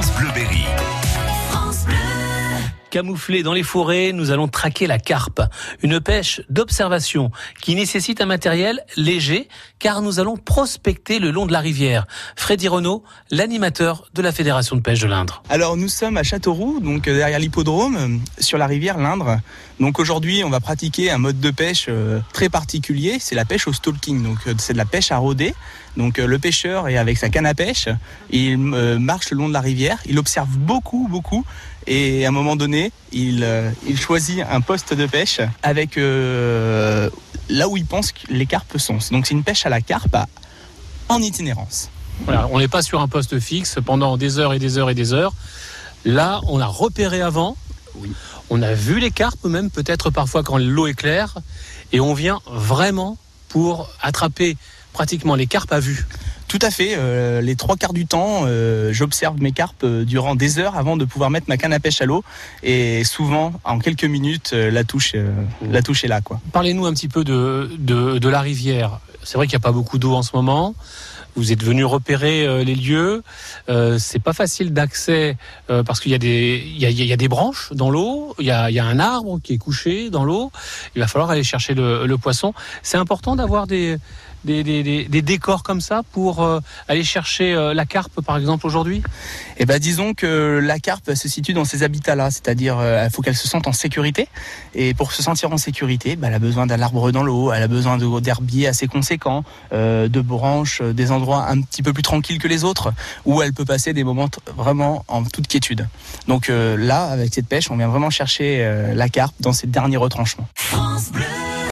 France Bleuberry. Camouflés dans les forêts, nous allons traquer la carpe. Une pêche d'observation qui nécessite un matériel léger car nous allons prospecter le long de la rivière. Freddy Renault, l'animateur de la Fédération de pêche de l'Indre. Alors nous sommes à Châteauroux, donc euh, derrière l'hippodrome, euh, sur la rivière l'Indre. Donc aujourd'hui on va pratiquer un mode de pêche euh, très particulier, c'est la pêche au stalking. Donc c'est de la pêche à rôder. Donc le pêcheur est avec sa canne à pêche, il marche le long de la rivière, il observe beaucoup, beaucoup et à un moment donné, il, il choisit un poste de pêche avec euh, là où il pense que les carpes sont. Donc c'est une pêche à la carpe à- en itinérance. Voilà, on n'est pas sur un poste fixe pendant des heures et des heures et des heures. Là, on a repéré avant. Oui. On a vu les carpes, même peut-être parfois quand l'eau est claire. Et on vient vraiment pour attraper pratiquement les carpes à vue. Tout à fait. euh, les trois quarts du temps, euh, j'observe mes carpes euh, durant des heures avant de pouvoir mettre ma canne à pêche à l'eau. Et souvent, en quelques minutes, la touche, la touche est là. Parlez-nous un petit peu de, de, la rivière. C'est vrai qu'il n'y a pas beaucoup d'eau en ce moment. Vous êtes venu repérer les lieux. Euh, c'est pas facile d'accès parce qu'il y a des y a, des branches dans l'eau. Il y a, il y a un arbre qui est couché dans l'eau. Il va falloir aller chercher le poisson. C'est important d'avoir des des, des, des- des décors comme ça pour euh, aller chercher euh, la carpe par exemple aujourd'hui? Et ben disons que la carpe se situe dans ces habitats-là, c'est-à-dire euh, il faut qu'elle se sente en sécurité. Et pour se sentir en sécurité, ben, elle a besoin d'un arbre dans l'eau, elle a besoin de- d'herbiers assez conséquents, euh, de branches, des endroits un petit peu plus tranquilles que les autres, où elle peut passer des moments vraiment en toute quiétude. Donc euh, là, avec cette pêche, on vient vraiment chercher euh, la carpe dans ces derniers retranchements. France Bleu.